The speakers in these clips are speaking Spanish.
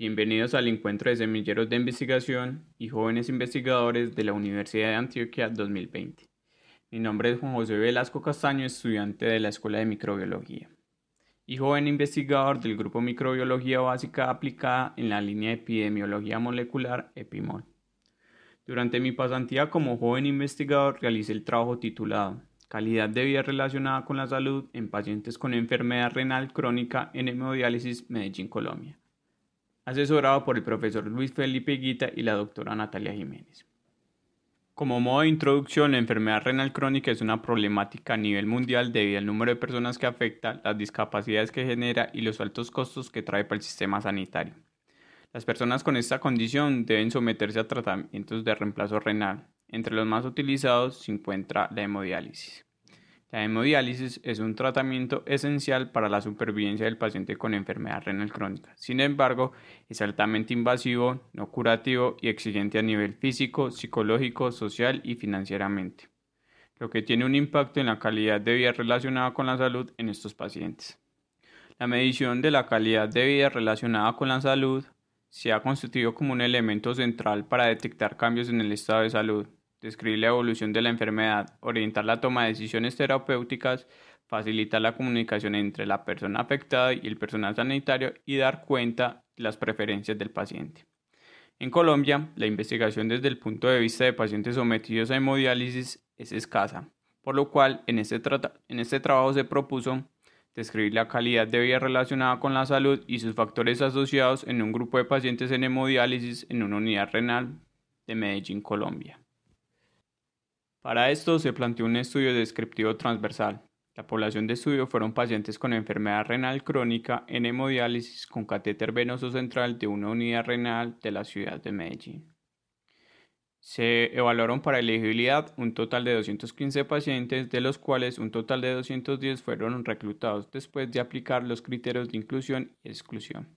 Bienvenidos al encuentro de semilleros de investigación y jóvenes investigadores de la Universidad de Antioquia 2020. Mi nombre es Juan José Velasco Castaño, estudiante de la Escuela de Microbiología y joven investigador del grupo Microbiología Básica aplicada en la línea de Epidemiología Molecular EPIMOL. Durante mi pasantía como joven investigador realicé el trabajo titulado Calidad de vida relacionada con la salud en pacientes con enfermedad renal crónica en hemodiálisis Medellín, Colombia asesorado por el profesor Luis Felipe Guita y la doctora Natalia Jiménez. Como modo de introducción, la enfermedad renal crónica es una problemática a nivel mundial debido al número de personas que afecta, las discapacidades que genera y los altos costos que trae para el sistema sanitario. Las personas con esta condición deben someterse a tratamientos de reemplazo renal. Entre los más utilizados se encuentra la hemodiálisis. La hemodiálisis es un tratamiento esencial para la supervivencia del paciente con enfermedad renal crónica. Sin embargo, es altamente invasivo, no curativo y exigente a nivel físico, psicológico, social y financieramente, lo que tiene un impacto en la calidad de vida relacionada con la salud en estos pacientes. La medición de la calidad de vida relacionada con la salud se ha constituido como un elemento central para detectar cambios en el estado de salud, describir la evolución de la enfermedad, orientar la toma de decisiones terapéuticas, facilitar la comunicación entre la persona afectada y el personal sanitario y dar cuenta de las preferencias del paciente. En Colombia, la investigación desde el punto de vista de pacientes sometidos a hemodiálisis es escasa, por lo cual en este, en este trabajo se propuso describir la calidad de vida relacionada con la salud y sus factores asociados en un grupo de pacientes en hemodiálisis en una unidad renal de Medellín, Colombia. Para esto se planteó un estudio descriptivo transversal. La población de estudio fueron pacientes con enfermedad renal crónica en hemodiálisis con catéter venoso central de una unidad renal de la ciudad de Medellín. Se evaluaron para elegibilidad un total de 215 pacientes, de los cuales un total de 210 fueron reclutados después de aplicar los criterios de inclusión y exclusión.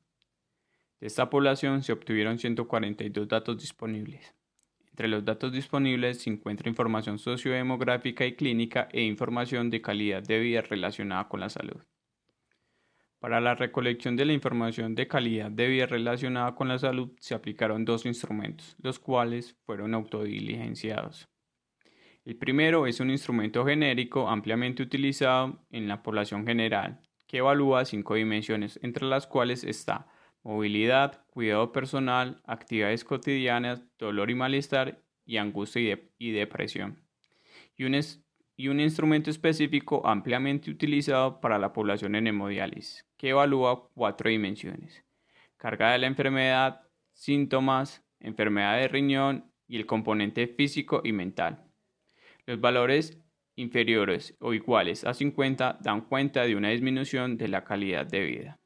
De esta población se obtuvieron 142 datos disponibles. Entre los datos disponibles se encuentra información sociodemográfica y clínica e información de calidad de vida relacionada con la salud. Para la recolección de la información de calidad de vida relacionada con la salud se aplicaron dos instrumentos, los cuales fueron autodiligenciados. El primero es un instrumento genérico ampliamente utilizado en la población general, que evalúa cinco dimensiones, entre las cuales está movilidad, cuidado personal, actividades cotidianas, dolor y malestar y angustia y, depresión. Y un, y un instrumento específico ampliamente utilizado para la población en hemodiálisis, que evalúa cuatro dimensiones. Carga de la enfermedad, síntomas, enfermedad de riñón y el componente físico y mental. Los valores inferiores o iguales a 50 dan cuenta de una disminución de la calidad de vida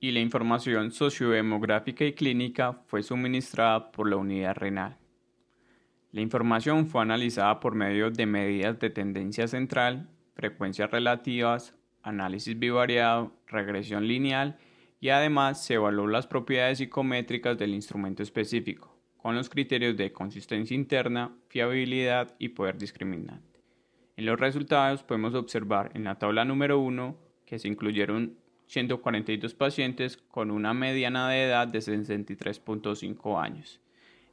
y la información sociodemográfica y clínica fue suministrada por la unidad renal. La información fue analizada por medio de medidas de tendencia central, frecuencias relativas, análisis bivariado, regresión lineal y además se evaluó las propiedades psicométricas del instrumento específico, con los criterios de consistencia interna, fiabilidad y poder discriminante. En los resultados podemos observar en la tabla número 1 que se incluyeron 142 pacientes con una mediana de edad de 63.5 años.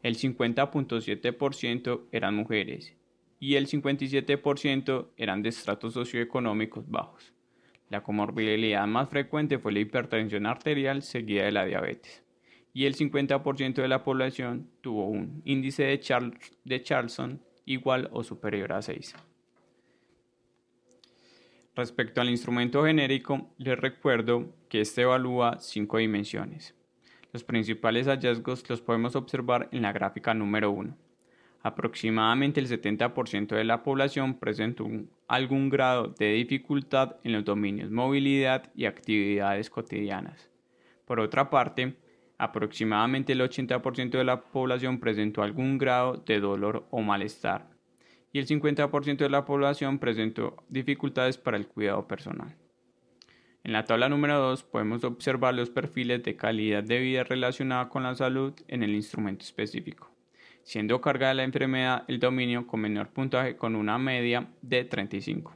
El 50.7% eran mujeres y el 57% eran de estratos socioeconómicos bajos. La comorbilidad más frecuente fue la hipertensión arterial seguida de la diabetes y el 50% de la población tuvo un índice de, de Charlson igual o superior a 6. Respecto al instrumento genérico, les recuerdo que este evalúa cinco dimensiones. Los principales hallazgos los podemos observar en la gráfica número 1. Aproximadamente el 70% de la población presentó algún grado de dificultad en los dominios movilidad y actividades cotidianas. Por otra parte, aproximadamente el 80% de la población presentó algún grado de dolor o malestar y el 50% de la población presentó dificultades para el cuidado personal. En la tabla número 2 podemos observar los perfiles de calidad de vida relacionada con la salud en el instrumento específico, siendo cargada la enfermedad el dominio con menor puntaje con una media de 35.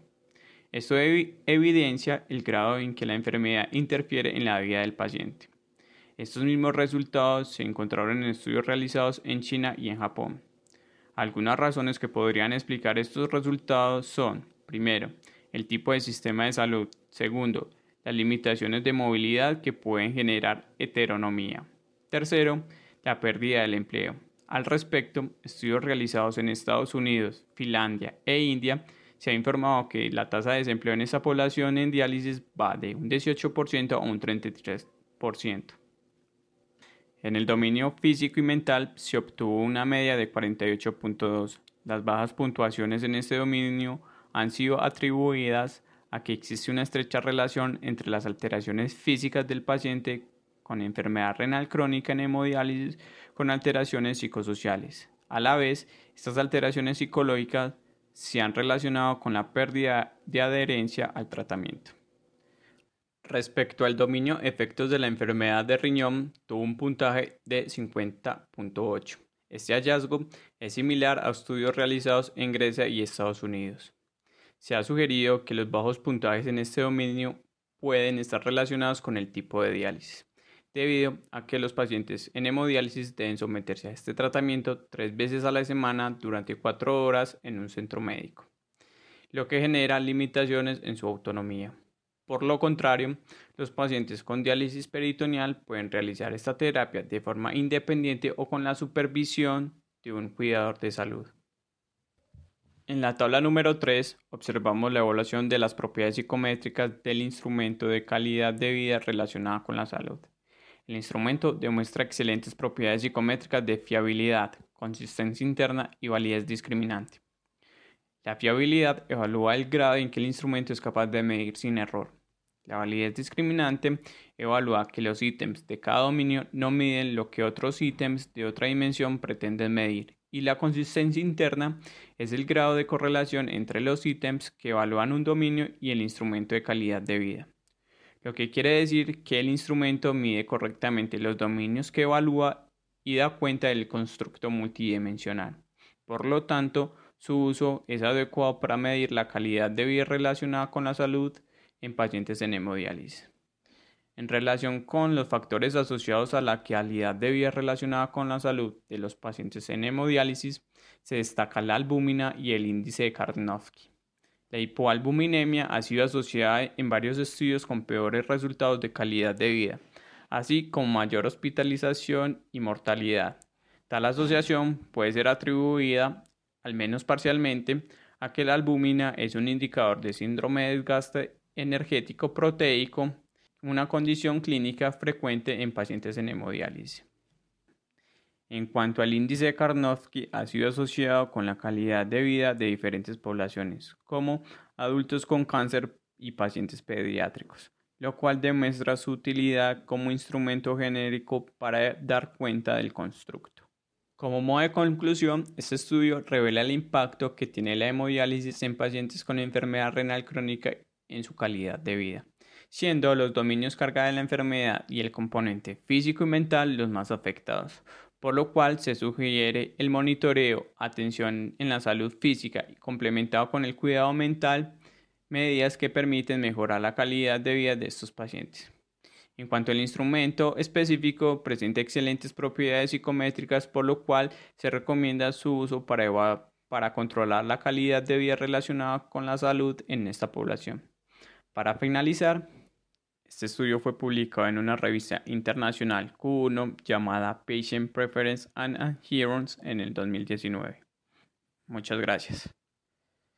Esto evidencia el grado en que la enfermedad interfiere en la vida del paciente. Estos mismos resultados se encontraron en estudios realizados en China y en Japón. Algunas razones que podrían explicar estos resultados son, primero, el tipo de sistema de salud, segundo, las limitaciones de movilidad que pueden generar heteronomía, tercero, la pérdida del empleo. Al respecto, estudios realizados en Estados Unidos, Finlandia e India se ha informado que la tasa de desempleo en esa población en diálisis va de un 18% a un 33%. En el dominio físico y mental se obtuvo una media de 48.2. Las bajas puntuaciones en este dominio han sido atribuidas a que existe una estrecha relación entre las alteraciones físicas del paciente con enfermedad renal crónica en hemodiálisis con alteraciones psicosociales. A la vez, estas alteraciones psicológicas se han relacionado con la pérdida de adherencia al tratamiento. Respecto al dominio efectos de la enfermedad de riñón, tuvo un puntaje de 50.8. Este hallazgo es similar a estudios realizados en Grecia y Estados Unidos. Se ha sugerido que los bajos puntajes en este dominio pueden estar relacionados con el tipo de diálisis, debido a que los pacientes en hemodiálisis deben someterse a este tratamiento tres veces a la semana durante cuatro horas en un centro médico, lo que genera limitaciones en su autonomía. Por lo contrario, los pacientes con diálisis peritoneal pueden realizar esta terapia de forma independiente o con la supervisión de un cuidador de salud. En la tabla número 3 observamos la evaluación de las propiedades psicométricas del instrumento de calidad de vida relacionada con la salud. El instrumento demuestra excelentes propiedades psicométricas de fiabilidad, consistencia interna y validez discriminante. La fiabilidad evalúa el grado en que el instrumento es capaz de medir sin error. La validez discriminante evalúa que los ítems de cada dominio no miden lo que otros ítems de otra dimensión pretenden medir. Y la consistencia interna es el grado de correlación entre los ítems que evalúan un dominio y el instrumento de calidad de vida. Lo que quiere decir que el instrumento mide correctamente los dominios que evalúa y da cuenta del constructo multidimensional. Por lo tanto, su uso es adecuado para medir la calidad de vida relacionada con la salud, en pacientes en hemodiálisis. En relación con los factores asociados a la calidad de vida relacionada con la salud de los pacientes en hemodiálisis, se destaca la albúmina y el índice de Karnofsky. La hipoalbuminemia ha sido asociada en varios estudios con peores resultados de calidad de vida, así como mayor hospitalización y mortalidad. Tal asociación puede ser atribuida, al menos parcialmente, a que la albúmina es un indicador de síndrome de desgaste energético proteico, una condición clínica frecuente en pacientes en hemodiálisis. En cuanto al índice de Karnofsky, ha sido asociado con la calidad de vida de diferentes poblaciones, como adultos con cáncer y pacientes pediátricos, lo cual demuestra su utilidad como instrumento genérico para dar cuenta del constructo. Como modo de conclusión, este estudio revela el impacto que tiene la hemodiálisis en pacientes con enfermedad renal crónica en su calidad de vida, siendo los dominios carga de la enfermedad y el componente físico y mental los más afectados, por lo cual se sugiere el monitoreo, atención en la salud física y complementado con el cuidado mental, medidas que permiten mejorar la calidad de vida de estos pacientes. En cuanto al instrumento específico, presenta excelentes propiedades psicométricas, por lo cual se recomienda su uso para, para controlar la calidad de vida relacionada con la salud en esta población. Para finalizar, este estudio fue publicado en una revista internacional Q1 llamada Patient Preference and Adherence en el 2019. Muchas gracias.